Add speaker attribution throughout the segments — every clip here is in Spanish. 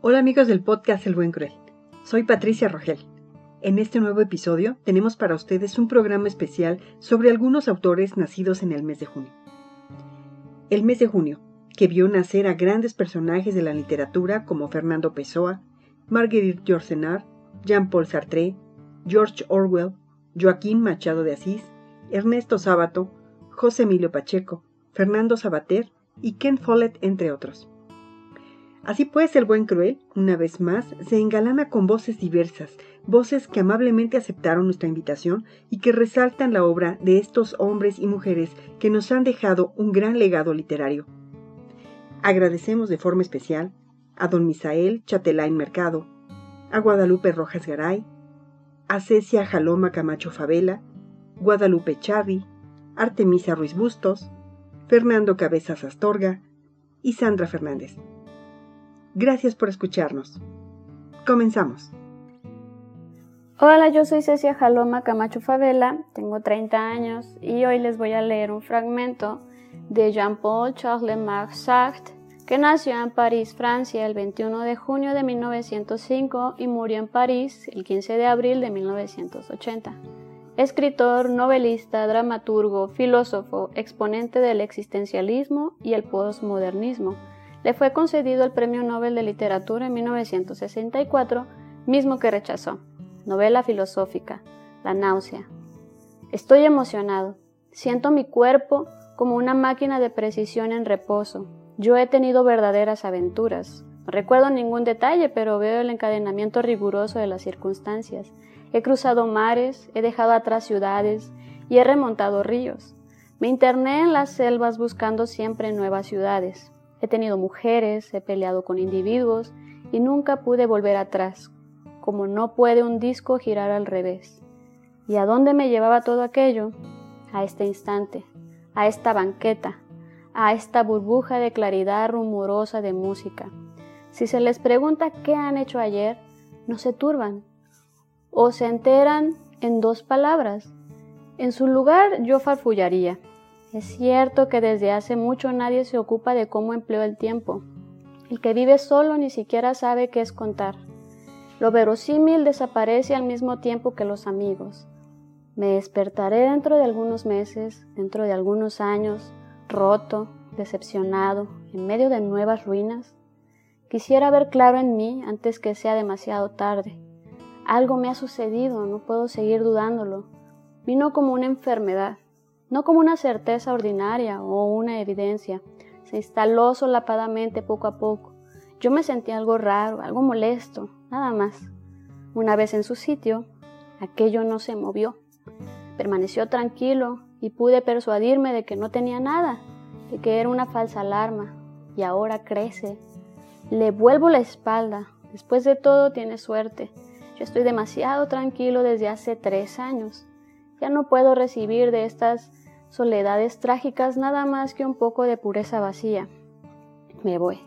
Speaker 1: Hola amigos del podcast El Buen Cruel. Soy Patricia Rogel. En este nuevo episodio tenemos para ustedes un programa especial sobre algunos autores nacidos en el mes de junio. El mes de junio, que vio nacer a grandes personajes de la literatura como Fernando Pessoa, Marguerite Yourcenar, Jean-Paul Sartre, George Orwell, Joaquín Machado de Asís, Ernesto Sábato, José Emilio Pacheco, Fernando Sabater y Ken Follett, entre otros. Así pues, el buen cruel, una vez más, se engalana con voces diversas, voces que amablemente aceptaron nuestra invitación y que resaltan la obra de estos hombres y mujeres que nos han dejado un gran legado literario. Agradecemos de forma especial a don Misael Chatelain Mercado, a Guadalupe Rojas Garay, a Cecia Jaloma Camacho Favela, Guadalupe Chavi, Artemisa Ruiz Bustos, Fernando Cabezas Astorga y Sandra Fernández. Gracias por escucharnos. Comenzamos.
Speaker 2: Hola, yo soy Cecia Jaloma Camacho Favela, tengo 30 años y hoy les voy a leer un fragmento de Jean-Paul Charles-Marc Sartre, que nació en París, Francia, el 21 de junio de 1905 y murió en París el 15 de abril de 1980. Escritor, novelista, dramaturgo, filósofo, exponente del existencialismo y el postmodernismo le fue concedido el Premio Nobel de Literatura en 1964, mismo que rechazó. Novela filosófica, La náusea. Estoy emocionado. Siento mi cuerpo como una máquina de precisión en reposo. Yo he tenido verdaderas aventuras. No recuerdo ningún detalle, pero veo el encadenamiento riguroso de las circunstancias. He cruzado mares, he dejado atrás ciudades y he remontado ríos. Me interné en las selvas buscando siempre nuevas ciudades. He tenido mujeres, he peleado con individuos y nunca pude volver atrás, como no puede un disco girar al revés. ¿Y a dónde me llevaba todo aquello? A este instante, a esta banqueta, a esta burbuja de claridad rumorosa de música. Si se les pregunta qué han hecho ayer, no se turban o se enteran en dos palabras. En su lugar yo farfullaría, es cierto que desde hace mucho nadie se ocupa de cómo empleo el tiempo. El que vive solo ni siquiera sabe qué es contar. Lo verosímil desaparece al mismo tiempo que los amigos. Me despertaré dentro de algunos meses, dentro de algunos años, roto, decepcionado, en medio de nuevas ruinas. Quisiera ver claro en mí antes que sea demasiado tarde. Algo me ha sucedido, no puedo seguir dudándolo. Vino como una enfermedad no como una certeza ordinaria o una evidencia. Se instaló solapadamente poco a poco. Yo me sentí algo raro, algo molesto, nada más. Una vez en su sitio, aquello no se movió. Permaneció tranquilo y pude persuadirme de que no tenía nada, de que era una falsa alarma, y ahora crece. Le vuelvo la espalda. Después de todo tiene suerte. Yo estoy demasiado tranquilo desde hace tres años. Ya no puedo recibir de estas soledades trágicas nada más que un poco de pureza vacía. Me voy.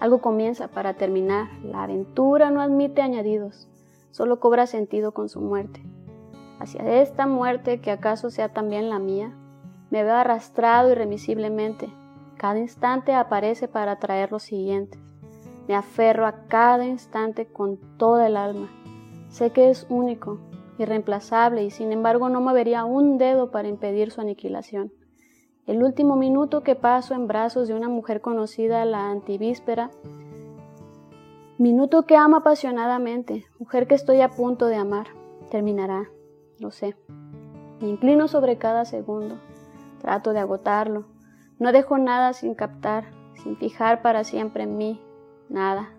Speaker 2: Algo comienza para terminar. La aventura no admite añadidos, solo cobra sentido con su muerte. Hacia esta muerte, que acaso sea también la mía, me veo arrastrado irremisiblemente. Cada instante aparece para traer los siguientes. Me aferro a cada instante con toda el alma. Sé que es único, irreemplazable y sin embargo no movería un dedo para impedir su aniquilación. El último minuto que paso en brazos de una mujer conocida la antivíspera, minuto que amo apasionadamente, mujer que estoy a punto de amar, terminará, lo sé. Me inclino sobre cada segundo, trato de agotarlo, no dejo nada sin captar, sin fijar para siempre en mí, nada,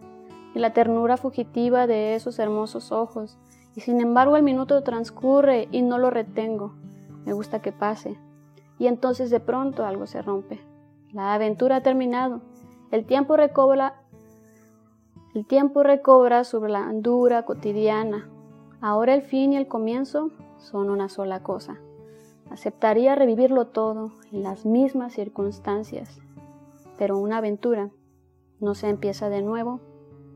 Speaker 2: y la ternura fugitiva de esos hermosos ojos, y sin embargo el minuto transcurre y no lo retengo. Me gusta que pase. Y entonces de pronto algo se rompe. La aventura ha terminado. El tiempo recobra el tiempo recobra cotidiana. Ahora el fin y el comienzo son una sola cosa. Aceptaría revivirlo todo en las mismas circunstancias, pero una aventura no se empieza de nuevo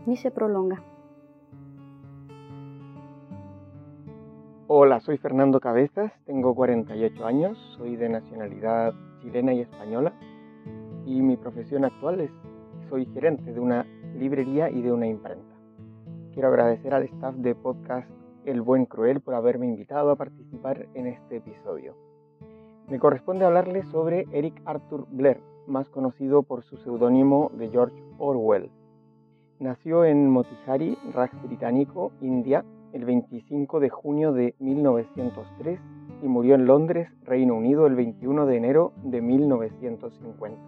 Speaker 2: ni se prolonga.
Speaker 3: Hola, soy Fernando Cabezas, tengo 48 años, soy de nacionalidad chilena y española y mi profesión actual es soy gerente de una librería y de una imprenta. Quiero agradecer al staff de podcast El Buen Cruel por haberme invitado a participar en este episodio. Me corresponde hablarles sobre Eric Arthur Blair, más conocido por su seudónimo de George Orwell. Nació en Motihari, Raj Británico, India, el 25 de junio de 1903 y murió en Londres, Reino Unido, el 21 de enero de 1950.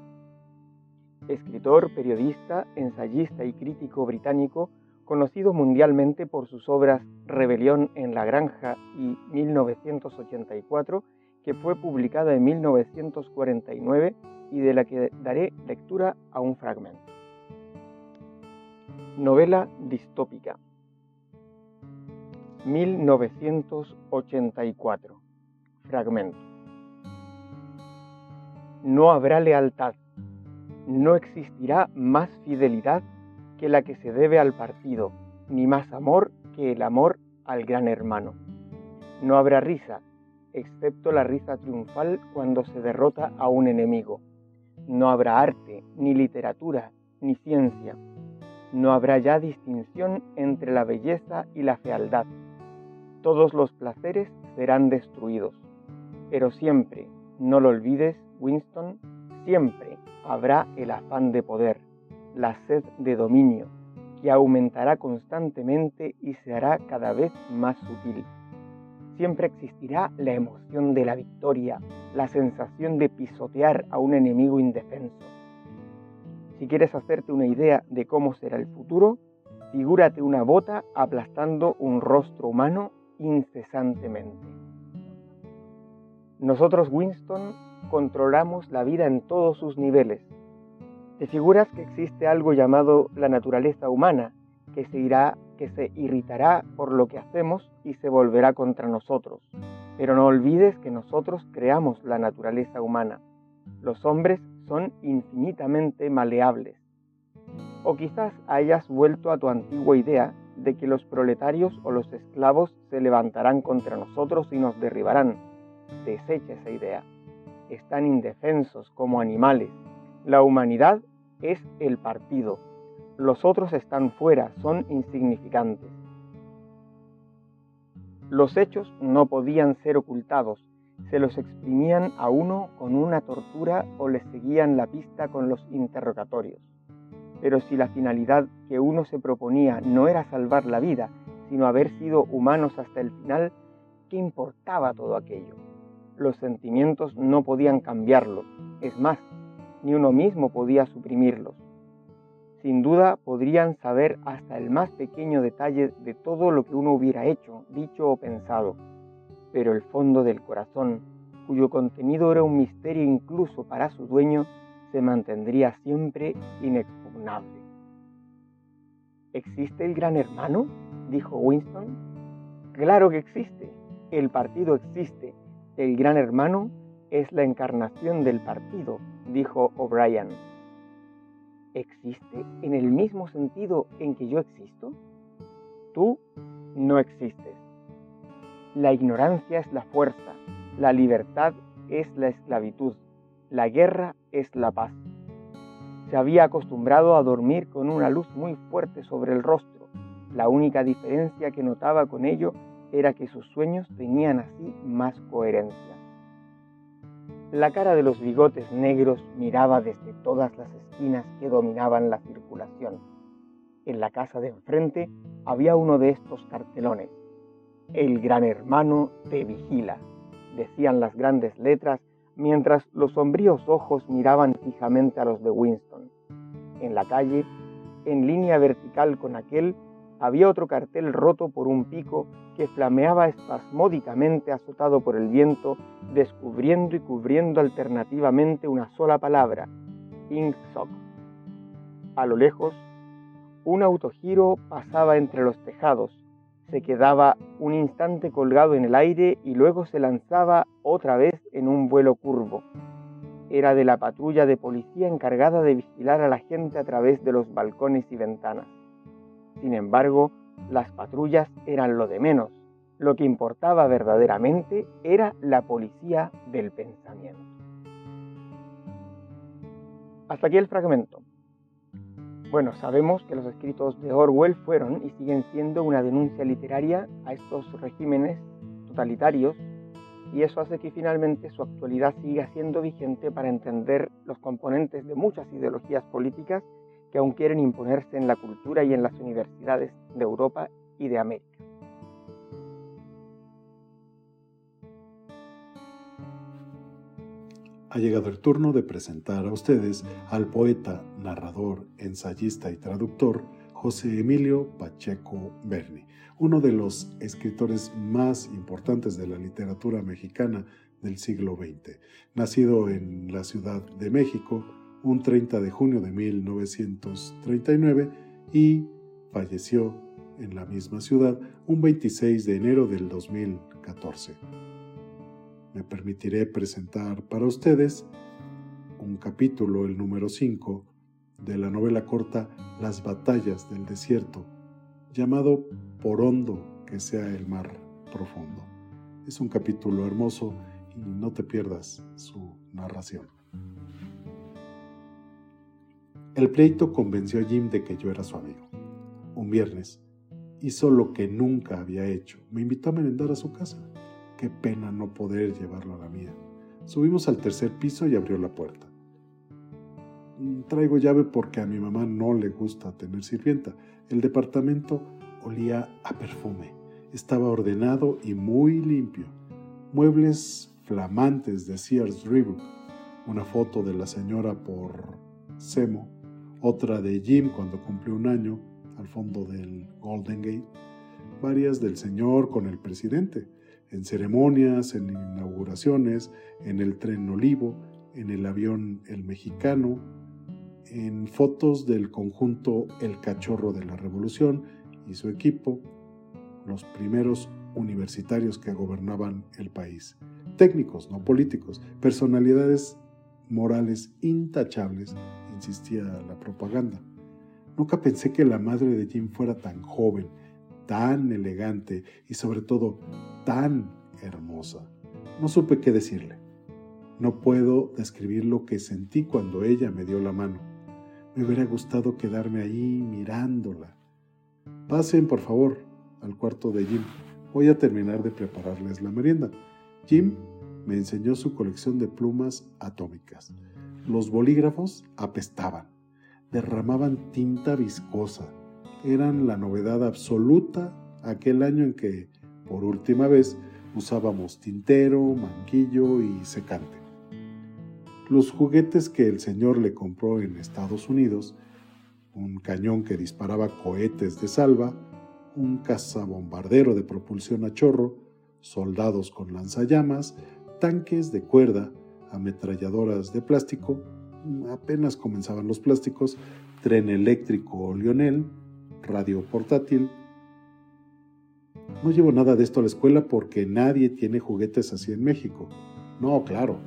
Speaker 3: Escritor, periodista, ensayista y crítico británico, conocido mundialmente por sus obras Rebelión en la Granja y 1984, que fue publicada en 1949 y de la que daré lectura a un fragmento. Novela distópica. 1984. Fragmento. No habrá lealtad, no existirá más fidelidad que la que se debe al partido, ni más amor que el amor al gran hermano. No habrá risa, excepto la risa triunfal cuando se derrota a un enemigo. No habrá arte, ni literatura, ni ciencia, no habrá ya distinción entre la belleza y la fealdad. Todos los placeres serán destruidos. Pero siempre, no lo olvides, Winston, siempre habrá el afán de poder, la sed de dominio, que aumentará constantemente y se hará cada vez más sutil. Siempre existirá la emoción de la victoria, la sensación de pisotear a un enemigo indefenso si quieres hacerte una idea de cómo será el futuro, figúrate una bota aplastando un rostro humano incesantemente. Nosotros, Winston, controlamos la vida en todos sus niveles. Te figuras que existe algo llamado la naturaleza humana, que se irá, que se irritará por lo que hacemos y se volverá contra nosotros. Pero no olvides que nosotros creamos la naturaleza humana. Los hombres son infinitamente maleables. O quizás hayas vuelto a tu antigua idea de que los proletarios o los esclavos se levantarán contra nosotros y nos derribarán. Desecha esa idea. Están indefensos como animales. La humanidad es el partido. Los otros están fuera, son insignificantes. Los hechos no podían ser ocultados, se los exprimían a uno con una tortura o les seguían la pista con los interrogatorios. Pero si la finalidad que uno se proponía no era salvar la vida, sino haber sido humanos hasta el final, ¿qué importaba todo aquello? Los sentimientos no podían cambiarlos, es más, ni uno mismo podía suprimirlos. Sin duda podrían saber hasta el más pequeño detalle de todo lo que uno hubiera hecho, dicho o pensado pero el fondo del corazón, cuyo contenido era un misterio incluso para su dueño, se mantendría siempre ¿Existe el gran hermano? dijo Winston. Claro que existe. El partido existe. El gran hermano es la encarnación del partido, dijo O'Brien. ¿Existe en el mismo sentido en que yo existo? Tú no existes. La ignorancia es la fuerza, la libertad es la esclavitud, la guerra es la paz. Se había acostumbrado a dormir con una luz muy fuerte sobre el rostro. La única diferencia que notaba con ello era que sus sueños tenían así más coherencia. La cara de los bigotes negros miraba desde todas las esquinas que dominaban la circulación. En la casa de enfrente había uno de estos cartelones. El gran hermano te vigila, decían las grandes letras mientras los sombríos ojos miraban fijamente a los de Winston. En la calle, en línea vertical con aquel, había otro cartel roto por un pico que flameaba espasmódicamente azotado por el viento, descubriendo y cubriendo alternativamente una sola palabra, Inksock. A lo lejos, un autogiro pasaba entre los tejados, se quedaba un instante colgado en el aire y luego se lanzaba otra vez en un vuelo curvo. Era de la patrulla de policía encargada de vigilar a la gente a través de los balcones y ventanas. Sin embargo, las patrullas eran lo de menos. Lo que importaba verdaderamente era la policía del pensamiento. Hasta aquí el fragmento. Bueno, sabemos que los escritos de Orwell fueron y siguen siendo una denuncia literaria a estos regímenes totalitarios y eso hace que finalmente su actualidad siga siendo vigente para entender los componentes de muchas ideologías políticas que aún quieren imponerse en la cultura y en las universidades de Europa y de América.
Speaker 4: Ha llegado el turno de presentar a ustedes al poeta, narrador, ensayista y traductor José Emilio Pacheco Berni, uno de los escritores más importantes de la literatura mexicana del siglo XX. Nacido en la Ciudad de México un 30 de junio de 1939 y falleció en la misma ciudad un 26 de enero del 2014 me permitiré presentar para ustedes un capítulo, el número 5, de la novela corta Las batallas del desierto, llamado Por hondo que sea el mar profundo. Es un capítulo hermoso y no te pierdas su narración. El pleito convenció a Jim de que yo era su amigo. Un viernes hizo lo que nunca había hecho. Me invitó a merendar a su casa. Qué pena no poder llevarlo a la mía. Subimos al tercer piso y abrió la puerta. Mm, traigo llave porque a mi mamá no le gusta tener sirvienta. El departamento olía a perfume. Estaba ordenado y muy limpio. Muebles flamantes de Sears Reebok. Una foto de la señora por Semo. Otra de Jim cuando cumplió un año al fondo del Golden Gate. Varias del señor con el presidente en ceremonias, en inauguraciones, en el tren Olivo, en el avión El Mexicano, en fotos del conjunto El Cachorro de la Revolución y su equipo, los primeros universitarios que gobernaban el país, técnicos, no políticos, personalidades morales intachables, insistía la propaganda. Nunca pensé que la madre de Jim fuera tan joven, tan elegante y sobre todo tan hermosa. No supe qué decirle. No puedo describir lo que sentí cuando ella me dio la mano. Me hubiera gustado quedarme ahí mirándola. Pasen, por favor, al cuarto de Jim. Voy a terminar de prepararles la merienda. Jim me enseñó su colección de plumas atómicas. Los bolígrafos apestaban, derramaban tinta viscosa. Eran la novedad absoluta aquel año en que por última vez usábamos tintero, manguillo y secante. Los juguetes que el señor le compró en Estados Unidos, un cañón que disparaba cohetes de salva, un cazabombardero de propulsión a chorro, soldados con lanzallamas, tanques de cuerda, ametralladoras de plástico, apenas comenzaban los plásticos, tren eléctrico Lionel, radio portátil, no llevo nada de esto a la escuela porque nadie tiene juguetes así en México. No, claro,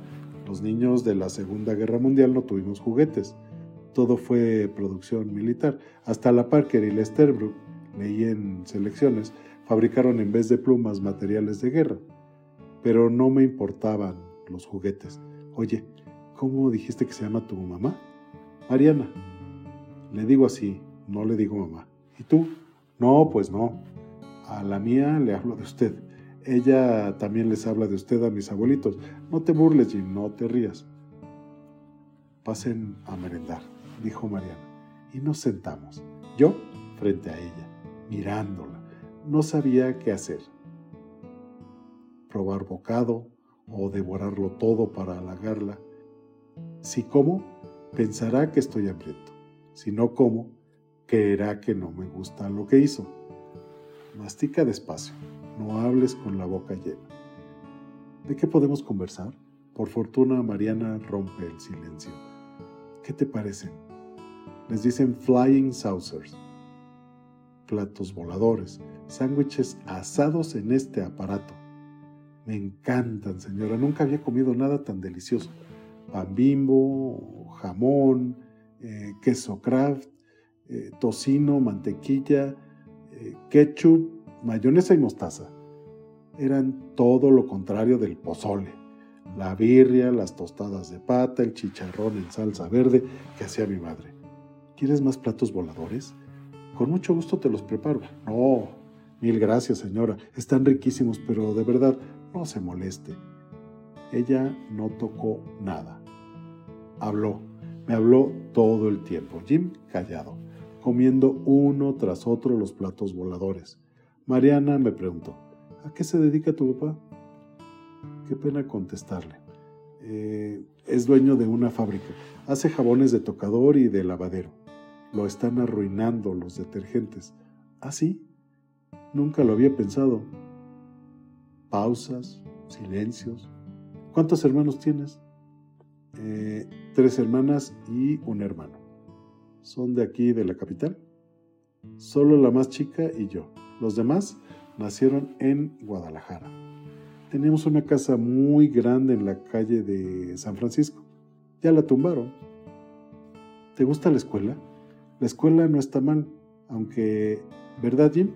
Speaker 4: los niños de la Segunda Guerra Mundial no tuvimos juguetes. Todo fue producción militar. Hasta la Parker y la Sterbrook, leí en selecciones, fabricaron en vez de plumas materiales de guerra. Pero no me importaban los juguetes. Oye, ¿cómo dijiste que se llama tu mamá? Mariana. Le digo así, no le digo mamá. ¿Y tú? No, pues no. A la mía le hablo de usted. Ella también les habla de usted a mis abuelitos. No te burles, Jim, no te rías. Pasen a merendar, dijo Mariana, y nos sentamos. Yo frente a ella, mirándola. No sabía qué hacer. Probar bocado o devorarlo todo para halagarla. Si como, pensará que estoy hambriento. Si no como, creerá que no me gusta lo que hizo. Mastica despacio, no hables con la boca llena. ¿De qué podemos conversar? Por fortuna, Mariana rompe el silencio. ¿Qué te parecen? Les dicen flying saucers, platos voladores, sándwiches asados en este aparato. Me encantan, señora. Nunca había comido nada tan delicioso. Pan bimbo, jamón, eh, queso craft, eh, tocino, mantequilla, ketchup, mayonesa y mostaza. Eran todo lo contrario del pozole. La birria, las tostadas de pata, el chicharrón en salsa verde que hacía mi madre. ¿Quieres más platos voladores? Con mucho gusto te los preparo. No, mil gracias, señora. Están riquísimos, pero de verdad, no se moleste. Ella no tocó nada. Habló, me habló todo el tiempo. Jim callado, comiendo uno tras otro los platos voladores. Mariana me preguntó, ¿a qué se dedica tu papá? Qué pena contestarle. Eh, es dueño de una fábrica. Hace jabones de tocador y de lavadero. Lo están arruinando los detergentes. ¿Ah, sí? Nunca lo había pensado. Pausas, silencios. ¿Cuántos hermanos tienes? Eh, tres hermanas y un hermano. ¿Son de aquí, de la capital? Solo la más chica y yo. Los demás nacieron en Guadalajara. Teníamos una casa muy grande en la calle de San Francisco. Ya la tumbaron. ¿Te gusta la escuela? La escuela no está mal, aunque, ¿verdad Jim?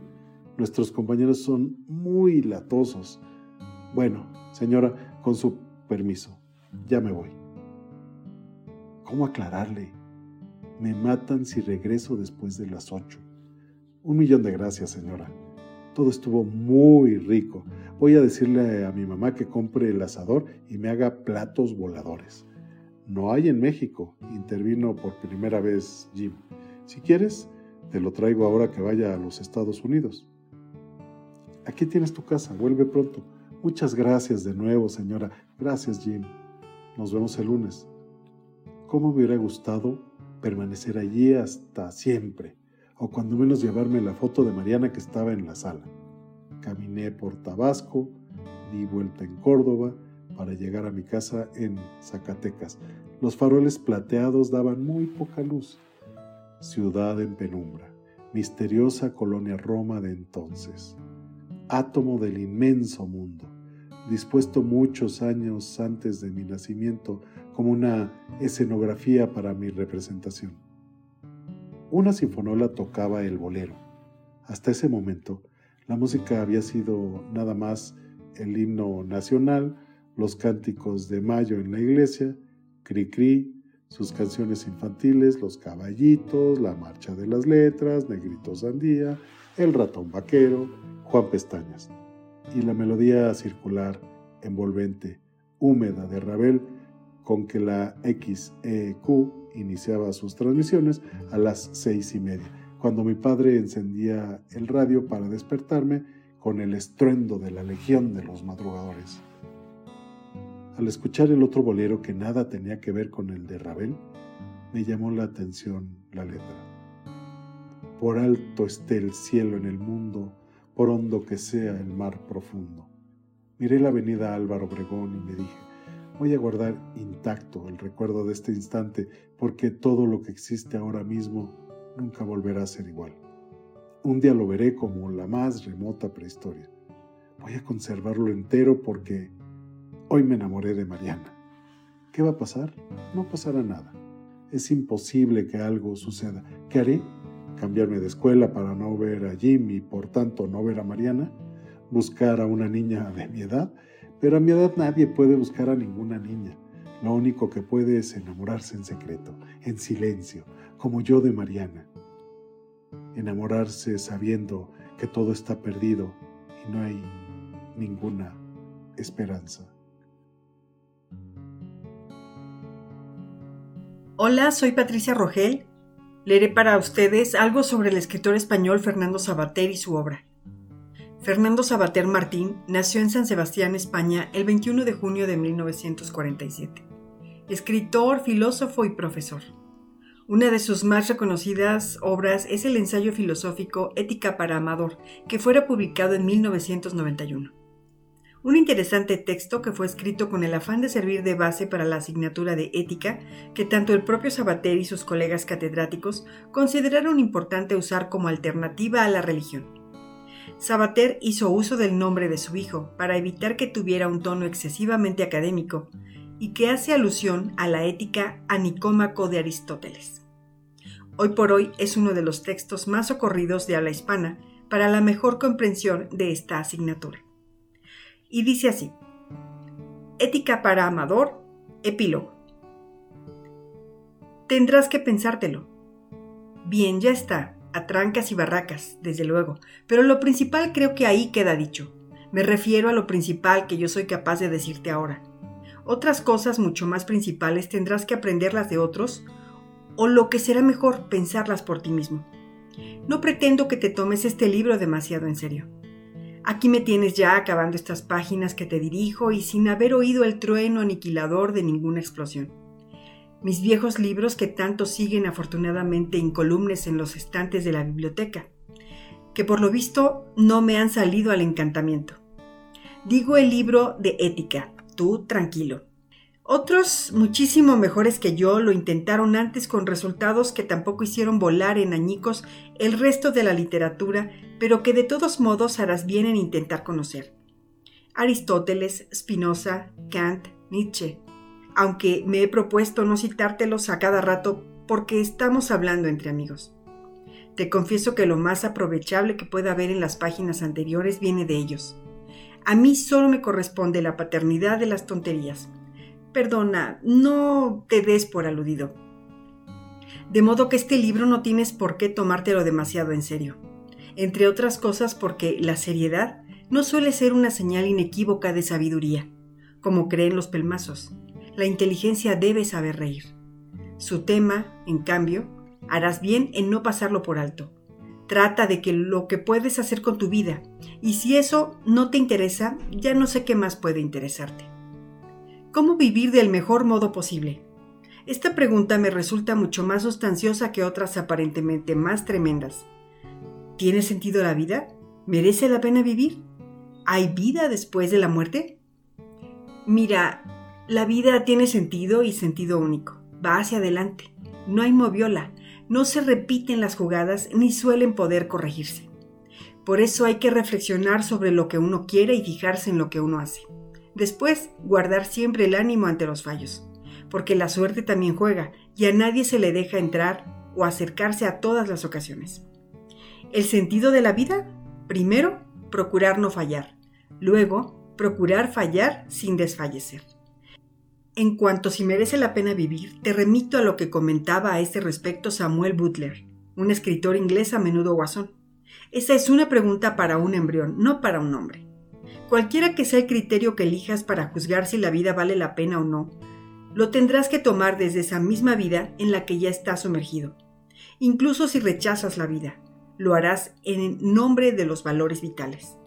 Speaker 4: Nuestros compañeros son muy latosos. Bueno, señora, con su permiso, ya me voy. ¿Cómo aclararle? Me matan si regreso después de las ocho. Un millón de gracias, señora. Todo estuvo muy rico. Voy a decirle a mi mamá que compre el asador y me haga platos voladores. No hay en México, intervino por primera vez Jim. Si quieres, te lo traigo ahora que vaya a los Estados Unidos. Aquí tienes tu casa, vuelve pronto. Muchas gracias de nuevo, señora. Gracias, Jim. Nos vemos el lunes. ¿Cómo me hubiera gustado permanecer allí hasta siempre? o cuando menos llevarme la foto de Mariana que estaba en la sala. Caminé por Tabasco, di vuelta en Córdoba para llegar a mi casa en Zacatecas. Los faroles plateados daban muy poca luz. Ciudad en penumbra, misteriosa colonia Roma de entonces, átomo del inmenso mundo, dispuesto muchos años antes de mi nacimiento como una escenografía para mi representación una sinfonola tocaba el bolero. Hasta ese momento, la música había sido nada más el himno nacional, los cánticos de mayo en la iglesia, Cri-Cri, sus canciones infantiles, Los Caballitos, La Marcha de las Letras, Negrito Sandía, El Ratón Vaquero, Juan Pestañas, y la melodía circular, envolvente, húmeda de Ravel, con que la XEQ iniciaba sus transmisiones a las seis y media, cuando mi padre encendía el radio para despertarme con el estruendo de la legión de los madrugadores. Al escuchar el otro bolero que nada tenía que ver con el de Ravel, me llamó la atención la letra. Por alto esté el cielo en el mundo, por hondo que sea el mar profundo. Miré la avenida Álvaro Obregón y me dije, Voy a guardar intacto el recuerdo de este instante porque todo lo que existe ahora mismo nunca volverá a ser igual. Un día lo veré como la más remota prehistoria. Voy a conservarlo entero porque hoy me enamoré de Mariana. ¿Qué va a pasar? No pasará nada. Es imposible que algo suceda. ¿Qué haré? ¿Cambiarme de escuela para no ver a Jim y por tanto no ver a Mariana? ¿Buscar a una niña de mi edad? Pero a mi edad nadie puede buscar a ninguna niña. Lo único que puede es enamorarse en secreto, en silencio, como yo de Mariana. Enamorarse sabiendo que todo está perdido y no hay ninguna esperanza.
Speaker 1: Hola, soy Patricia Rogel. Leeré para ustedes algo sobre el escritor español Fernando Sabater y su obra. Fernando Sabater Martín nació en San Sebastián, España, el 21 de junio de 1947. Escritor, filósofo y profesor. Una de sus más reconocidas obras es el ensayo filosófico Ética para Amador, que fuera publicado en 1991. Un interesante texto que fue escrito con el afán de servir de base para la asignatura de ética que tanto el propio Sabater y sus colegas catedráticos consideraron importante usar como alternativa a la religión. Sabater hizo uso del nombre de su hijo para evitar que tuviera un tono excesivamente académico y que hace alusión a la ética anicómaco de Aristóteles. Hoy por hoy es uno de los textos más ocurridos de habla hispana para la mejor comprensión de esta asignatura. Y dice así, Ética para Amador, epílogo. Tendrás que pensártelo. Bien, ya está, trancas y barracas, desde luego, pero lo principal creo que ahí queda dicho. Me refiero a lo principal que yo soy capaz de decirte ahora. Otras cosas mucho más principales tendrás que aprenderlas de otros, o lo que será mejor, pensarlas por ti mismo. No pretendo que te tomes este libro demasiado en serio. Aquí me tienes ya acabando estas páginas que te dirijo y sin haber oído el trueno aniquilador de ninguna explosión. Mis viejos libros que tanto siguen afortunadamente incolumnes en los estantes de la biblioteca, que por lo visto no me han salido al encantamiento. Digo el libro de ética, tú tranquilo. Otros, muchísimo mejores que yo, lo intentaron antes con resultados que tampoco hicieron volar en añicos el resto de la literatura, pero que de todos modos harás bien en intentar conocer. Aristóteles, Spinoza, Kant, Nietzsche, aunque me he propuesto no citártelos a cada rato porque estamos hablando entre amigos. Te confieso que lo más aprovechable que pueda haber en las páginas anteriores viene de ellos. A mí solo me corresponde la paternidad de las tonterías Perdona, no te des por aludido. De modo que este libro no tienes por qué tomártelo demasiado en serio. Entre otras cosas porque la seriedad no suele ser una señal inequívoca de sabiduría, como creen los pelmazos. La inteligencia debe saber reír. Su tema, en cambio, harás bien en no pasarlo por alto. Trata de que lo que puedes hacer con tu vida, y si eso no te interesa, ya no sé qué más puede interesarte. ¿Cómo vivir del mejor modo posible? Esta pregunta me resulta mucho más sustanciosa que otras aparentemente más tremendas. ¿Tiene sentido la vida? ¿Merece la pena vivir? ¿Hay vida después de la muerte? Mira, la vida tiene sentido y sentido único. Va hacia adelante. No hay moviola. No se repiten las jugadas ni suelen poder corregirse. Por eso hay que reflexionar sobre lo que uno quiere y fijarse en lo que uno hace. Después, guardar siempre el ánimo ante los fallos, porque la suerte también juega y a nadie se le deja entrar o acercarse a todas las ocasiones. El sentido de la vida, primero, procurar no fallar, luego, procurar fallar sin desfallecer. En cuanto si merece la pena vivir, te remito a lo que comentaba a este respecto Samuel Butler, un escritor inglés a menudo guasón. Esa es una pregunta para un embrión, no para un hombre. Cualquiera que sea el criterio que elijas para juzgar si la vida vale la pena o no, lo tendrás que tomar desde esa misma vida en la que ya estás sumergido. Incluso si rechazas la vida, lo harás en nombre de los valores vitales,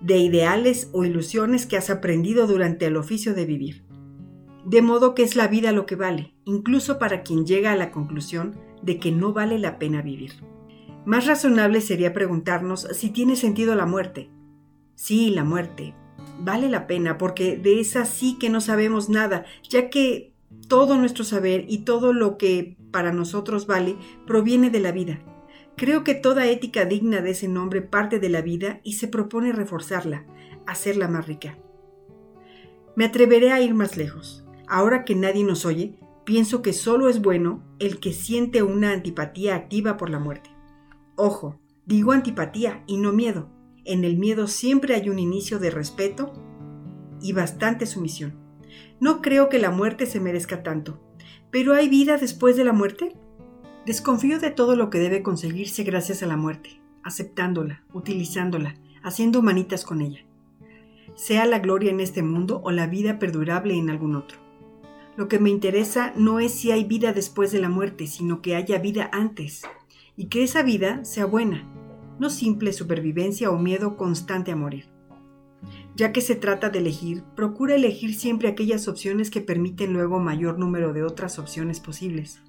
Speaker 1: de ideales o ilusiones que has aprendido durante el oficio de vivir. De modo que es la vida lo que vale, incluso para quien llega a la conclusión de que no vale la pena vivir. Más razonable sería preguntarnos si tiene sentido la muerte, Sí, la muerte. Vale la pena porque de esa sí que no sabemos nada, ya que todo nuestro saber y todo lo que para nosotros vale proviene de la vida. Creo que toda ética digna de ese nombre parte de la vida y se propone reforzarla, hacerla más rica. Me atreveré a ir más lejos. Ahora que nadie nos oye, pienso que solo es bueno el que siente una antipatía activa por la muerte. Ojo, digo antipatía y no miedo. En el miedo siempre hay un inicio de respeto y bastante sumisión. No creo que la muerte se merezca tanto. ¿Pero hay vida después de la muerte? Desconfío de todo lo que debe conseguirse gracias a la muerte, aceptándola, utilizándola, haciendo manitas con ella. Sea la gloria en este mundo o la vida perdurable en algún otro. Lo que me interesa no es si hay vida después de la muerte, sino que haya vida antes, y que esa vida sea buena, no simple supervivencia o miedo constante a morir. Ya que se trata de elegir, procura elegir siempre aquellas opciones que permiten luego mayor número de otras opciones posibles,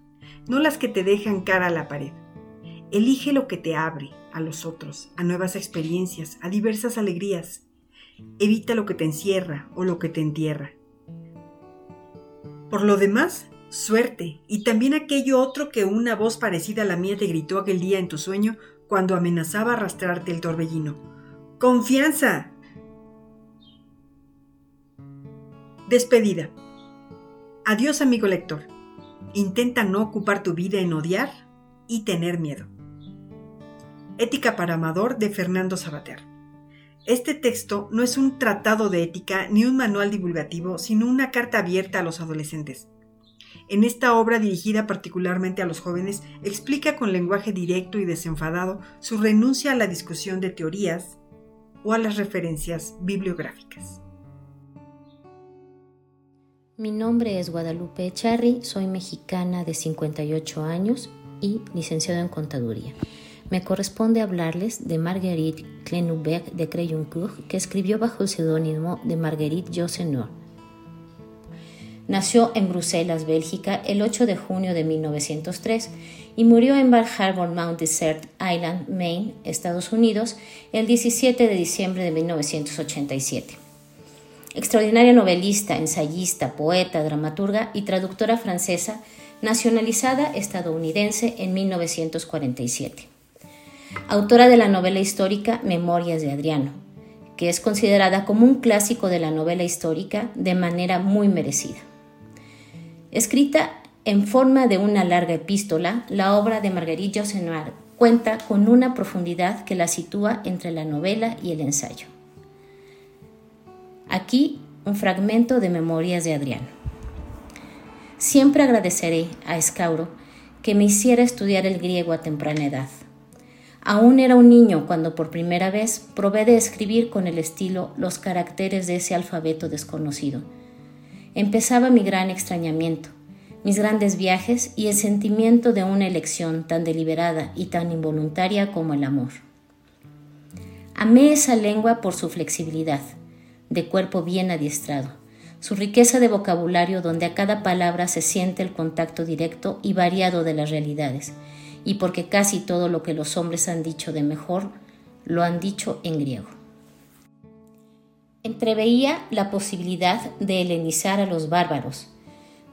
Speaker 1: no las que te dejan cara a la pared. Elige lo que te abre a los otros, a nuevas experiencias, a diversas alegrías. Evita lo que te encierra o lo que te entierra. Por lo demás, suerte y también aquello otro que una voz parecida a la mía te gritó aquel día en tu sueño cuando amenazaba arrastrarte el torbellino. ¡Confianza! Despedida. Adiós amigo lector. Intenta no ocupar tu vida en odiar y tener miedo. Ética para Amador de Fernando Sabater. Este texto no es un tratado de ética ni un manual divulgativo, sino una carta abierta a los adolescentes. en esta obra dirigida particularmente a los jóvenes, explica con lenguaje directo y desenfadado su renuncia a la discusión de teorías o a las referencias bibliográficas.
Speaker 5: Mi nombre es Guadalupe Echarri, soy mexicana de 58 años y licenciado en contaduría. Me corresponde hablarles de Marguerite Clenubert de Crayoncourt, que escribió bajo el seudónimo de Marguerite Josenor. Nació en Bruselas, Bélgica, el 8 de junio de 1903 y murió en Bar Harbor Mount Desert Island, Maine, Estados Unidos, el 17 de diciembre de 1987. Extraordinaria novelista, ensayista, poeta, dramaturga y traductora francesa, nacionalizada estadounidense en 1947. Autora de la novela histórica Memorias de Adriano, que es considerada como un clásico de la novela histórica de manera muy merecida. Escrita en forma de una larga epístola, la obra de Marguerite Yourcenar cuenta con una profundidad que la sitúa entre la novela y el ensayo. Aquí un fragmento de Memorias de Adriano. Siempre agradeceré a Escauro que me hiciera estudiar el griego a temprana edad. Aún era un niño cuando por primera vez probé de escribir con el estilo los caracteres de ese alfabeto desconocido. Empezaba mi gran extrañamiento mis grandes viajes y el sentimiento de una elección tan deliberada y tan involuntaria como el amor. Amé esa lengua por su flexibilidad, de cuerpo bien adiestrado, su riqueza de vocabulario donde a cada palabra se siente el contacto directo y variado de las realidades, y porque casi todo lo que los hombres han dicho de mejor lo han dicho en griego. Entreveía la posibilidad de helenizar a los bárbaros,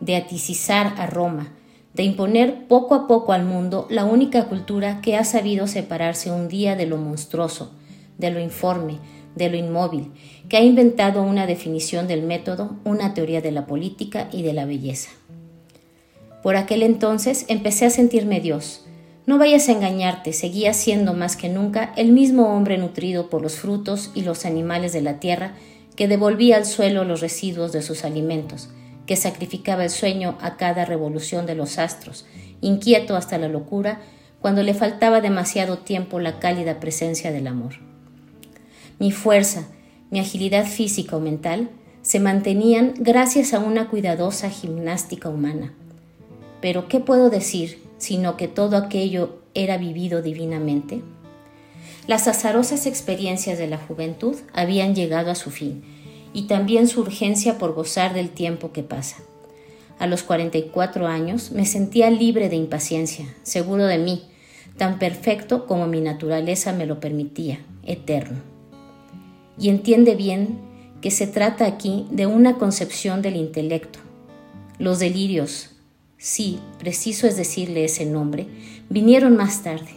Speaker 5: de aticizar a Roma, de imponer poco a poco al mundo la única cultura que ha sabido separarse un día de lo monstruoso, de lo informe, de lo inmóvil, que ha inventado una definición del método, una teoría de la política y de la belleza. Por aquel entonces empecé a sentirme Dios. No vayas a engañarte, seguía siendo más que nunca el mismo hombre nutrido por los frutos y los animales de la tierra que devolvía al suelo los residuos de sus alimentos, que sacrificaba el sueño a cada revolución de los astros, inquieto hasta la locura, cuando le faltaba demasiado tiempo la cálida presencia del amor. Mi fuerza, mi agilidad física o mental se mantenían gracias a una cuidadosa gimnástica humana. Pero ¿qué puedo decir sino que todo aquello era vivido divinamente? Las azarosas experiencias de la juventud habían llegado a su fin, y también su urgencia por gozar del tiempo que pasa. A los 44 años me sentía libre de impaciencia, seguro de mí, tan perfecto como mi naturaleza me lo permitía, eterno. Y entiende bien que se trata aquí de una concepción del intelecto. Los delirios, sí, preciso es decirle ese nombre, vinieron más tarde.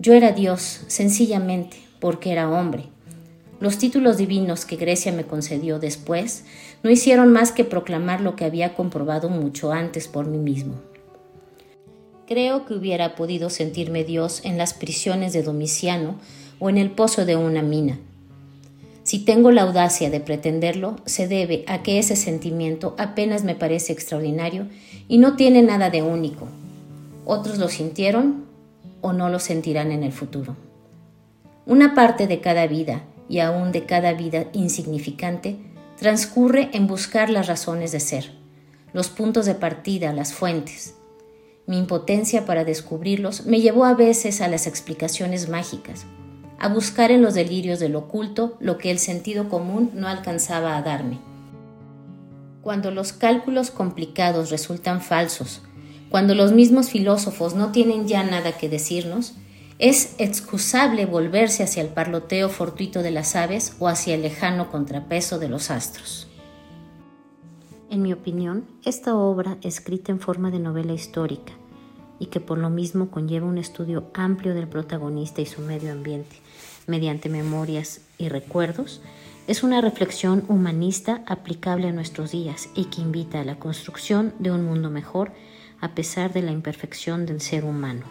Speaker 5: Yo era Dios, sencillamente, porque era hombre, los títulos divinos que Grecia me concedió después no hicieron más que proclamar lo que había comprobado mucho antes por mí mismo. Creo que hubiera podido sentirme Dios en las prisiones de Domiciano o en el pozo de una mina. Si tengo la audacia de pretenderlo, se debe a que ese sentimiento apenas me parece extraordinario y no tiene nada de único. Otros lo sintieron o no lo sentirán en el futuro. Una parte de cada vida, y aún de cada vida insignificante, transcurre en buscar las razones de ser, los puntos de partida, las fuentes. Mi impotencia para descubrirlos me llevó a veces a las explicaciones mágicas, a buscar en los delirios del oculto lo que el sentido común no alcanzaba a darme. Cuando los cálculos complicados resultan falsos, cuando los mismos filósofos no tienen ya nada que decirnos, es excusable volverse hacia el parloteo fortuito de las aves o hacia el lejano contrapeso de los astros. En mi opinión, esta obra, escrita en forma de novela histórica y que por lo mismo conlleva un estudio amplio del protagonista y su medio ambiente mediante memorias y recuerdos, es una reflexión humanista aplicable a nuestros días y que invita a la construcción de un mundo mejor a pesar de la imperfección del ser humano.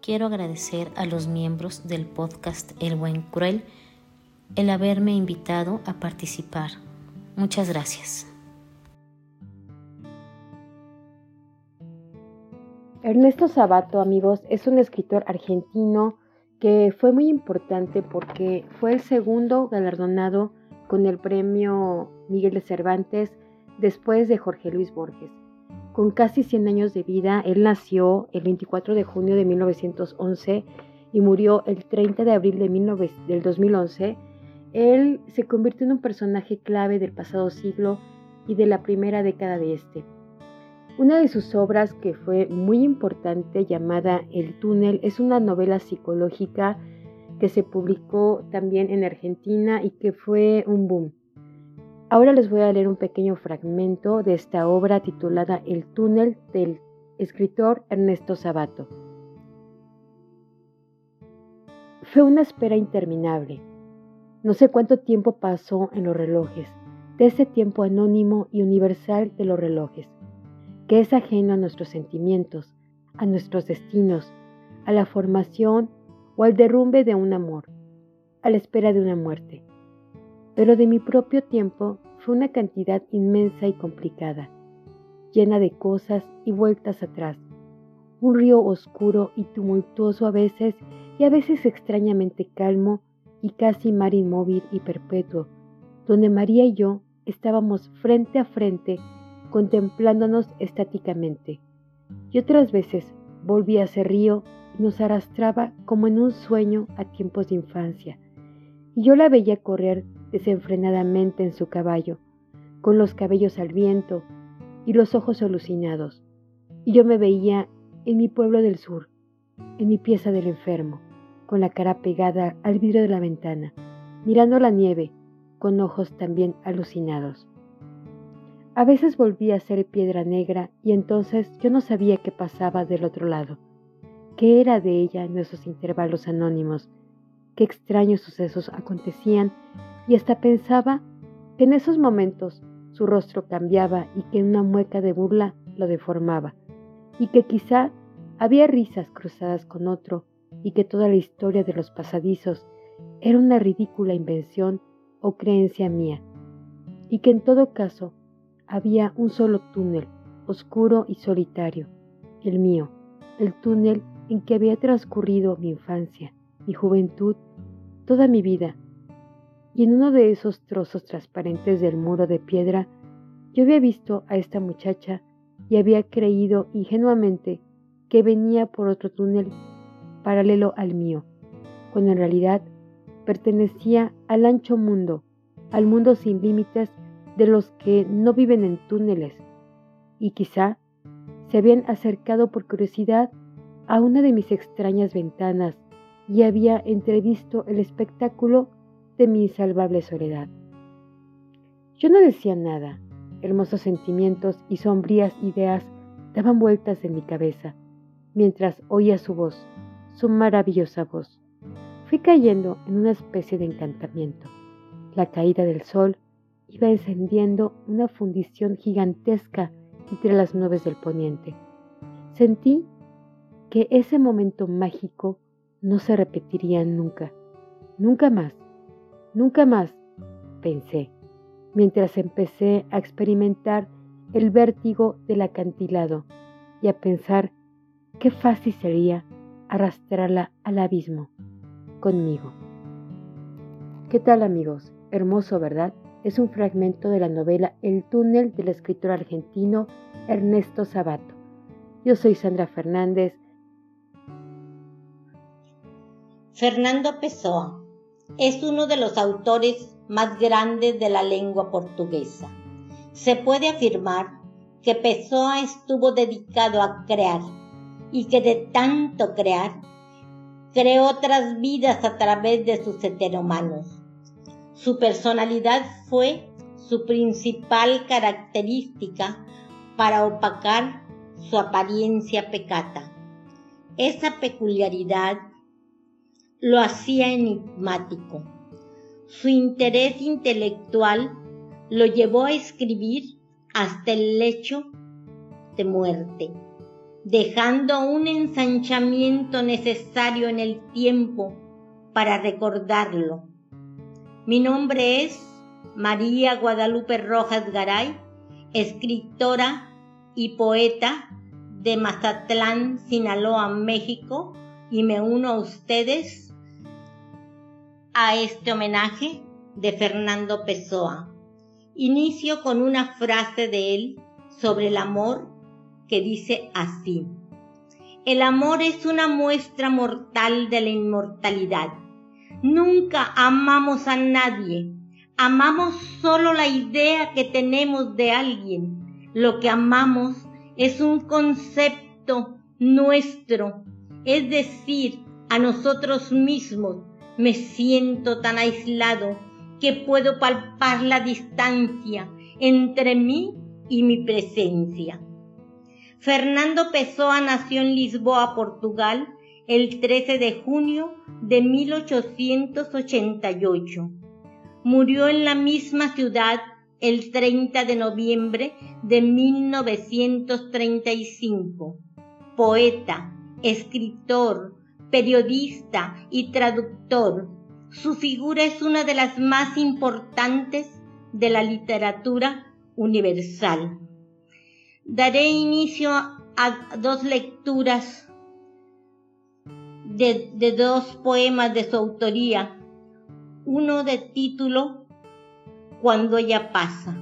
Speaker 5: Quiero agradecer a los miembros del podcast El Buen Cruel el haberme invitado a participar. Muchas gracias.
Speaker 6: Ernesto Sabato, amigos, es un escritor argentino que fue muy importante porque fue el segundo galardonado con el premio Miguel de Cervantes después de Jorge Luis Borges. Con casi 100 años de vida, él nació el 24 de junio de 1911 y murió el 30 de abril de del 2011. Él se convirtió en un personaje clave del pasado siglo y de la primera década de este. Una de sus obras que fue muy importante llamada El túnel es una novela psicológica que se publicó también en Argentina y que fue un boom. Ahora les voy a leer un pequeño fragmento de esta obra titulada El túnel del escritor Ernesto Sabato. Fue una espera interminable. No sé cuánto tiempo pasó en los relojes, de ese tiempo anónimo y universal de los relojes, que es ajeno a nuestros sentimientos, a nuestros destinos, a la formación o al derrumbe de un amor, a la espera de una muerte. Pero de mi propio tiempo fue una cantidad inmensa y complicada, llena de cosas y vueltas atrás, un río oscuro y tumultuoso a veces y a veces extrañamente calmo y casi mar inmóvil y perpetuo, donde María y yo estábamos frente a frente contemplándonos estáticamente. Y otras veces volvía ese río y nos arrastraba como en un sueño a tiempos de infancia. Y yo la veía correr desenfrenadamente en su caballo, con los cabellos al viento y los ojos alucinados, y yo me veía en mi pueblo del sur, en mi pieza del enfermo, con la cara pegada al vidrio de la ventana, mirando la nieve, con ojos también alucinados. A veces volvía a ser piedra negra y entonces yo no sabía qué pasaba del otro lado, qué era de ella en esos intervalos anónimos, qué extraños sucesos acontecían y hasta pensaba que en esos momentos su rostro cambiaba y que una mueca de burla lo deformaba, y que quizá había risas cruzadas con otro, y que toda la historia de los pasadizos era una ridícula invención o creencia mía, y que en todo caso había un solo túnel, oscuro y solitario, el mío, el túnel en que había transcurrido mi infancia, mi juventud, toda mi vida, y en uno de esos trozos transparentes del muro de piedra yo había visto a esta muchacha y había creído ingenuamente que venía por otro túnel paralelo al mío, cuando en realidad pertenecía al ancho mundo, al mundo sin límites de los que no viven en túneles, y quizá se habían acercado por curiosidad a una de mis extrañas ventanas y había entrevisto el espectáculo de mi insalvable soledad. Yo no decía nada, hermosos sentimientos y sombrías ideas daban vueltas en mi cabeza, mientras oía su voz, su maravillosa voz. Fui cayendo en una especie de encantamiento. La caída del sol iba encendiendo una fundición gigantesca entre las nubes del poniente. Sentí que ese momento mágico no se repetiría nunca, nunca más. Nunca más, pensé, mientras empecé a experimentar el vértigo del acantilado y a pensar qué fácil sería arrastrarla al abismo conmigo. ¿Qué tal amigos? Hermoso, ¿verdad? Es un fragmento de la novela El túnel del escritor argentino Ernesto Sabato. Yo soy Sandra Fernández.
Speaker 7: Fernando Pessoa es uno de los autores más grandes de la lengua portuguesa. Se puede afirmar que Pessoa estuvo dedicado a crear y que de tanto crear creó otras vidas a través de sus heteromanos. Su personalidad fue su principal característica para opacar su apariencia pecata. Esa peculiaridad lo hacía enigmático. Su interés intelectual lo llevó a escribir hasta el lecho de muerte, dejando un ensanchamiento necesario en el tiempo para recordarlo. Mi nombre es María Guadalupe Rojas Garay, escritora y poeta de Mazatlán, Sinaloa, México, y me uno a ustedes a este homenaje de Fernando Pessoa. Inicio con una frase de él sobre el amor que dice así. El amor es una muestra mortal de la inmortalidad. Nunca amamos a nadie, amamos solo la idea que tenemos de alguien. Lo que amamos es un concepto nuestro, es decir, a nosotros mismos. Me siento tan aislado que puedo palpar la distancia entre mí y mi presencia. Fernando Pessoa nació en Lisboa, Portugal, el 13 de junio de 1888. Murió en la misma ciudad el 30 de noviembre de 1935. Poeta, escritor, periodista y traductor, su figura es una de las más importantes de la literatura universal daré inicio a dos lecturas de, dos poemas de su autoría, uno de título Cuando ella pasa.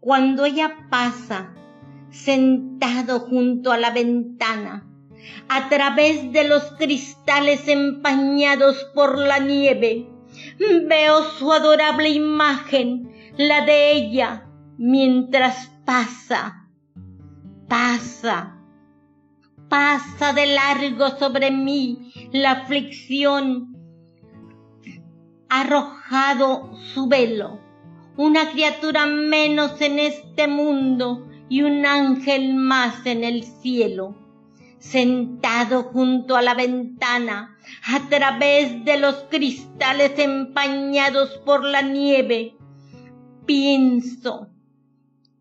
Speaker 7: Cuando ella pasa, sentado junto a la ventana, a través de los cristales empañados por la nieve, veo su adorable imagen, la de ella, mientras pasa, pasa, pasa de largo sobre mí la aflicción, arrojado su velo, una criatura menos en este mundo y un ángel más en el cielo, sentado junto a la ventana, a través de los cristales empañados por la nieve, pienso,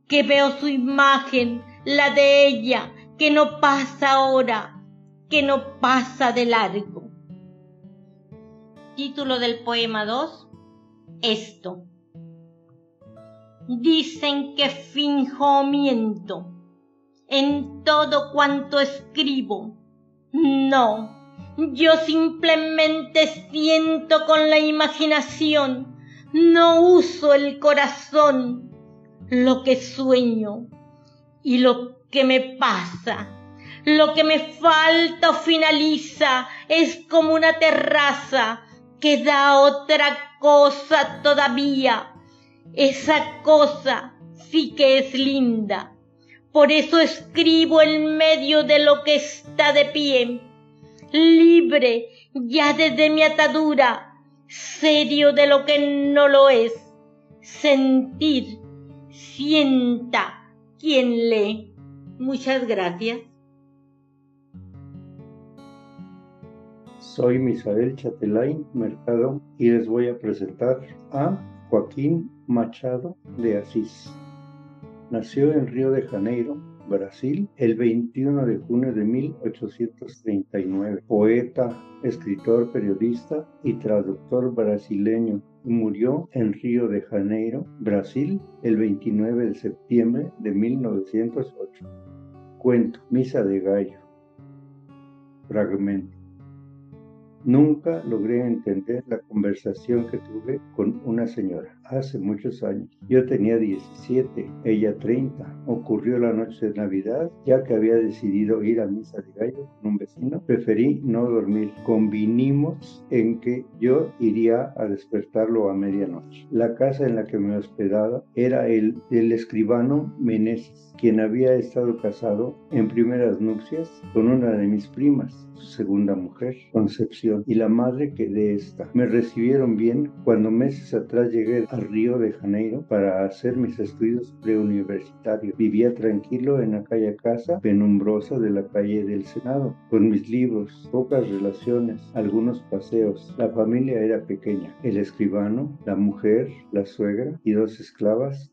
Speaker 7: que veo su imagen, la de ella, que no pasa ahora, que no pasa de largo. Título del poema 2. Esto. Dicen que finjo miento en todo cuanto escribo. No, yo simplemente siento con la imaginación, no uso el corazón lo que sueño y lo que me pasa. Lo que me falta o finaliza es como una terraza que da otra cosa todavía. Esa cosa sí que es linda. Por eso escribo en medio de lo que está de pie, libre ya desde mi atadura, serio de lo que no lo es, sentir sienta quien lee. Muchas gracias.
Speaker 8: Soy Misael Chatelain Mercado y les voy a presentar a Joaquín Machado de Asís. Nació en Río de Janeiro, Brasil, el 21 de junio de 1839. Poeta, escritor, periodista y traductor brasileño murió en Río de Janeiro, Brasil, el 29 de septiembre de 1908. Cuento, Misa de Gallo. Fragmento. Nunca logré entender la conversación que tuve con una señora hace muchos años. Yo tenía 17, ella 30. Ocurrió la noche de Navidad, ya que había decidido ir a misa de gallo con un vecino. Preferí no dormir. Convinimos en que yo iría a despertarlo a medianoche. La casa en la que me hospedaba era el del escribano Meneses, quien había estado casado en primeras nupcias con una de mis primas, su segunda mujer, Concepción, y la madre que de esta. Me recibieron bien cuando meses atrás llegué a Río de Janeiro para hacer mis estudios preuniversitarios. Vivía tranquilo en aquella casa penumbrosa de la calle del Senado, con mis libros, pocas relaciones, algunos paseos. La familia era pequeña. El escribano, la mujer, la suegra y dos esclavas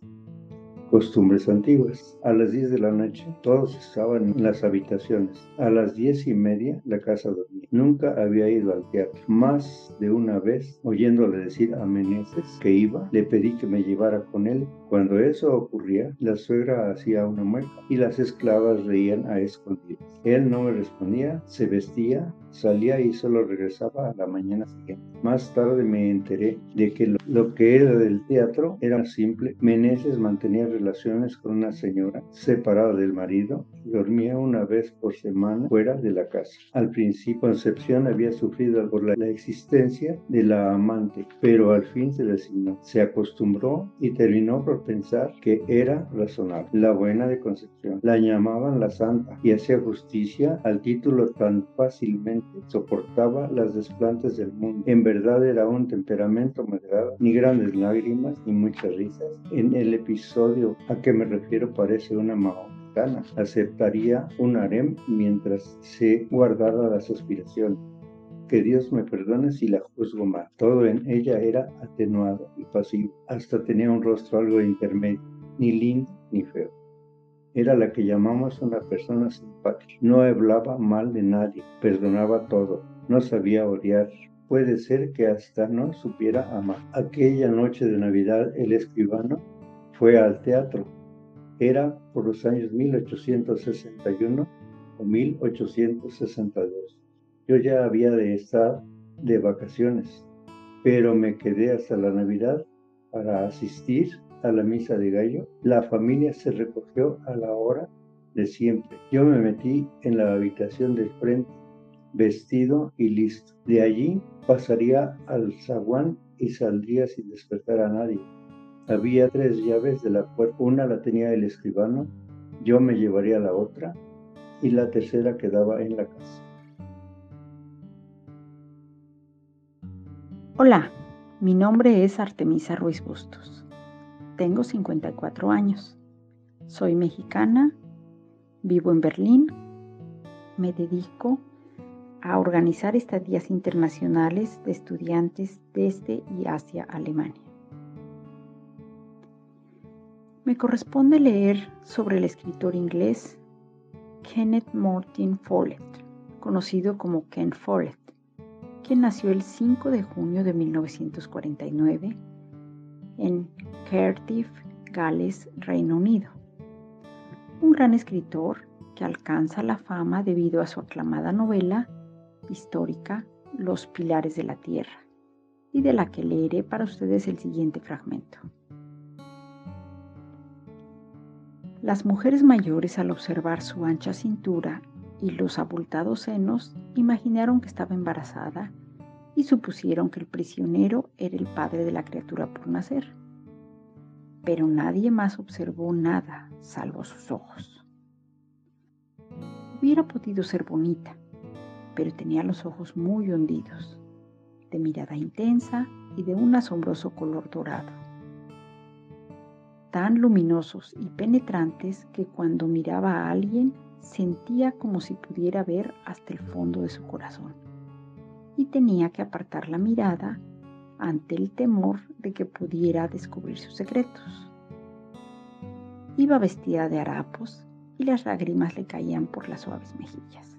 Speaker 8: Costumbres antiguas. A las 10 de la noche todos estaban en las habitaciones. A las diez y media la casa dormía. Nunca había ido al teatro. Más de una vez, oyéndole decir a Meneses que iba, le pedí que me llevara con él. Cuando eso ocurría, la suegra hacía una mueca y las esclavas reían a escondidas. Él no me respondía, se vestía, salía y solo regresaba a la mañana siguiente. Más tarde me enteré de que lo, que era del teatro era simple. Meneses mantenía relaciones con una señora separada del marido dormía una vez por semana fuera de la casa. Al principio Concepción había sufrido por la, existencia de la amante, pero al fin se resignó. Se acostumbró y terminó por pensar que era razonable. La buena de Concepción. La llamaban la santa y hacía justicia al título tan fácilmente soportaba las desplantes del mundo. En verdad era un temperamento moderado, ni grandes lágrimas ni muchas risas. En el episodio a que me refiero parece una Aceptaría un harem mientras se guardara las aspiraciones. Que Dios me perdone si la juzgo mal. Todo en ella era atenuado y pasivo. Hasta tenía un rostro algo intermedio, ni lindo ni feo. Era la que llamamos una persona simpática. No hablaba mal de nadie, perdonaba todo, no sabía odiar. Puede ser que hasta no supiera amar. Aquella noche de Navidad el escribano fue al teatro. Era por los años 1861 o 1862. Yo ya había de estar de vacaciones, pero me quedé hasta la Navidad para asistir a la misa de gallo, la familia se recogió a la hora de siempre. Yo me metí en la habitación del frente, vestido y listo. De allí pasaría al zaguán y saldría sin despertar a nadie. Había tres llaves de la puerta, una la tenía el escribano, yo me llevaría la otra y la tercera quedaba en la casa.
Speaker 9: Hola, mi nombre es Artemisa Ruiz Bustos. Tengo 54 años. Soy mexicana, vivo en Berlín. Me dedico a organizar estadías internacionales de estudiantes desde y hacia Alemania. Me corresponde leer sobre el escritor inglés Kenneth Martin Follett, conocido como Ken Follett, quien nació el 5 de junio de 1949 en Cardiff, Gales, Reino Unido. Un gran escritor que alcanza la fama debido a su aclamada novela histórica Los Pilares de la Tierra, y de la que leeré para ustedes el siguiente fragmento. Las mujeres mayores al observar su ancha cintura y los abultados senos imaginaron que estaba embarazada y supusieron que el prisionero era el padre de la criatura por nacer. Pero nadie más observó nada salvo sus ojos. Hubiera podido ser bonita, pero tenía los ojos muy hundidos, de mirada intensa y de un asombroso color dorado, tan luminosos y penetrantes que cuando miraba a alguien sentía como si pudiera ver hasta el fondo de su corazón y tenía que apartar la mirada ante el temor de que pudiera descubrir sus secretos. Iba vestida de harapos y las lágrimas le caían por las suaves mejillas.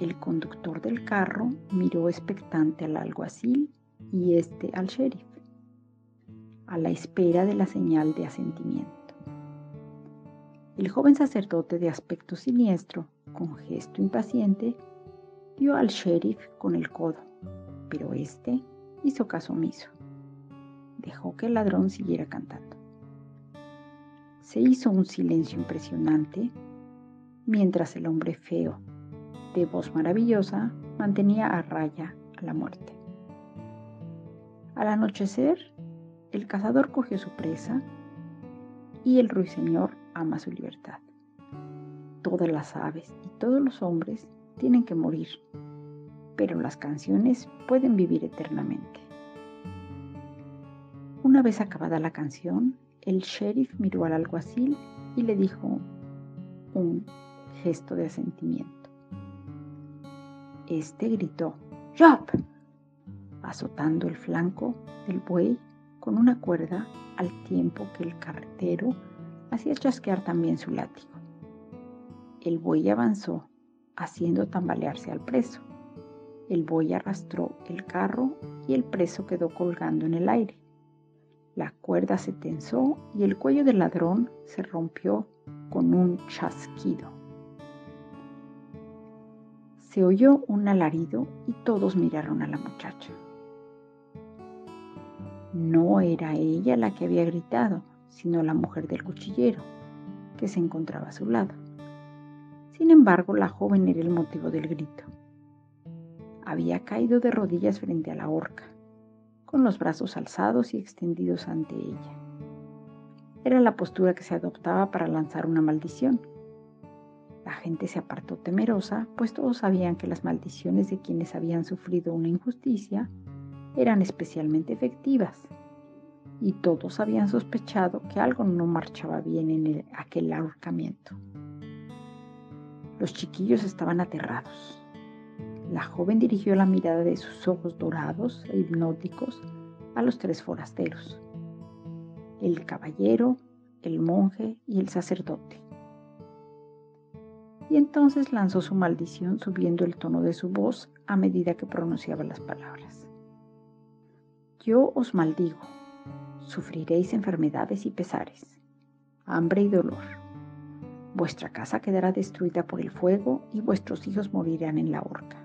Speaker 9: El conductor del carro miró expectante al alguacil y este al sheriff, a la espera de la señal de asentimiento. El joven sacerdote de aspecto siniestro, con gesto impaciente, dio al sheriff con el codo, pero éste hizo caso omiso. Dejó que el ladrón siguiera cantando. Se hizo un silencio impresionante mientras el hombre feo, de voz maravillosa, mantenía a raya a la muerte. Al anochecer, el cazador cogió su presa y el ruiseñor ama su libertad. Todas las aves y todos los hombres tienen que morir, pero las canciones pueden vivir eternamente. Una vez acabada la canción, el sheriff miró al alguacil y le dijo un gesto de asentimiento. Este gritó, ¡Job! azotando el flanco del buey con una cuerda al tiempo que el carretero hacía chasquear también su látigo. El buey avanzó haciendo tambalearse al preso. El buey arrastró el carro y el preso quedó colgando en el aire. La cuerda se tensó y el cuello del ladrón se rompió con un chasquido. Se oyó un alarido y todos miraron a la muchacha. No era ella la que había gritado, sino la mujer del cuchillero, que se encontraba a su lado. Sin embargo, la joven era el motivo del grito. Había caído de rodillas frente a la horca, con los brazos alzados y extendidos ante ella. Era la postura que se adoptaba para lanzar una maldición. La gente se apartó temerosa, pues todos sabían que las maldiciones de quienes habían sufrido una injusticia eran especialmente efectivas, y todos habían sospechado que algo no marchaba bien en aquel ahorcamiento. Los chiquillos estaban aterrados. La joven dirigió la mirada de sus ojos dorados e hipnóticos a los tres forasteros, el caballero, el monje y el sacerdote. Y entonces lanzó su maldición subiendo el tono de su voz a medida que pronunciaba las palabras. Yo os maldigo, sufriréis enfermedades y pesares, hambre y dolor Vuestra casa quedará destruida por el fuego y vuestros hijos morirán en la horca.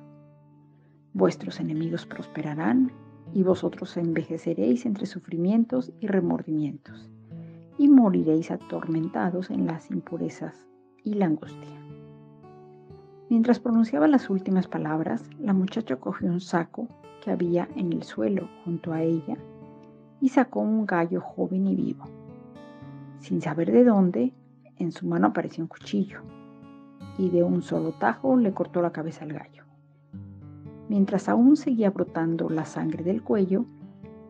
Speaker 9: Vuestros enemigos prosperarán y vosotros envejeceréis entre sufrimientos y remordimientos y moriréis atormentados en las impurezas y la angustia. Mientras pronunciaba las últimas palabras, la muchacha cogió un saco que había en el suelo junto a ella y sacó un gallo joven y vivo. Sin saber de dónde, en su mano apareció un cuchillo y de un solo tajo le cortó la cabeza al gallo. Mientras aún seguía brotando la sangre del cuello,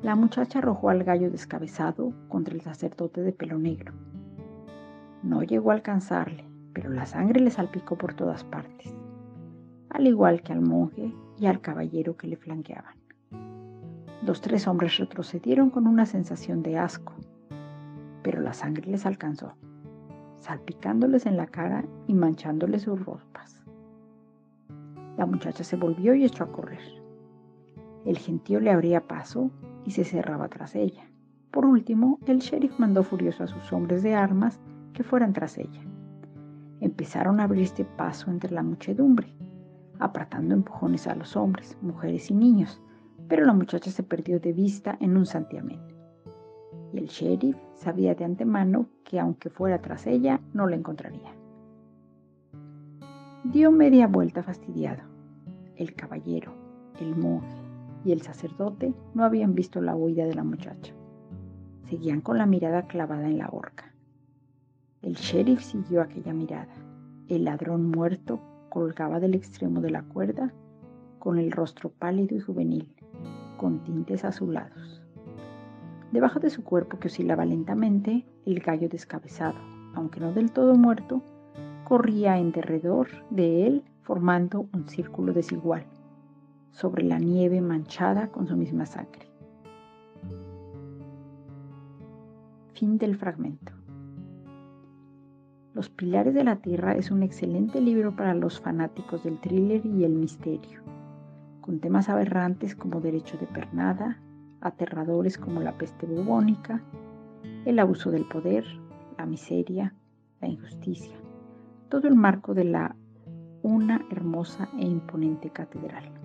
Speaker 9: la muchacha arrojó al gallo descabezado contra el sacerdote de pelo negro. No llegó a alcanzarle, pero la sangre le salpicó por todas partes, al igual que al monje y al caballero que le flanqueaban. Los tres hombres retrocedieron con una sensación de asco, pero la sangre les alcanzó salpicándoles en la cara y manchándoles sus ropas. La muchacha se volvió y echó a correr. El gentío le abría paso y se cerraba tras ella. Por último, el sheriff mandó furioso a sus hombres de armas que fueran tras ella. Empezaron a abrirse paso entre la muchedumbre, apartando empujones a los hombres, mujeres y niños, pero la muchacha se perdió de vista en un santiamén y el sheriff sabía de antemano que aunque fuera tras ella, no la encontraría. Dio media vuelta fastidiado. El caballero, el monje y el sacerdote no habían visto la huida de la muchacha. Seguían con la mirada clavada en la horca. El sheriff siguió aquella mirada. El ladrón muerto colgaba del extremo de la cuerda con el rostro pálido y juvenil, con tintes azulados. Debajo de su cuerpo que oscilaba lentamente, el gallo descabezado, aunque no del todo muerto, corría en derredor de él formando un círculo desigual sobre la nieve manchada con su misma sangre. Fin del fragmento. Los Pilares de la Tierra es un excelente libro para los fanáticos del thriller y el misterio, con temas aberrantes como derecho de pernada, aterradores como la peste bubónica, el abuso del poder, la miseria, la injusticia, todo el marco de la una hermosa e imponente catedral.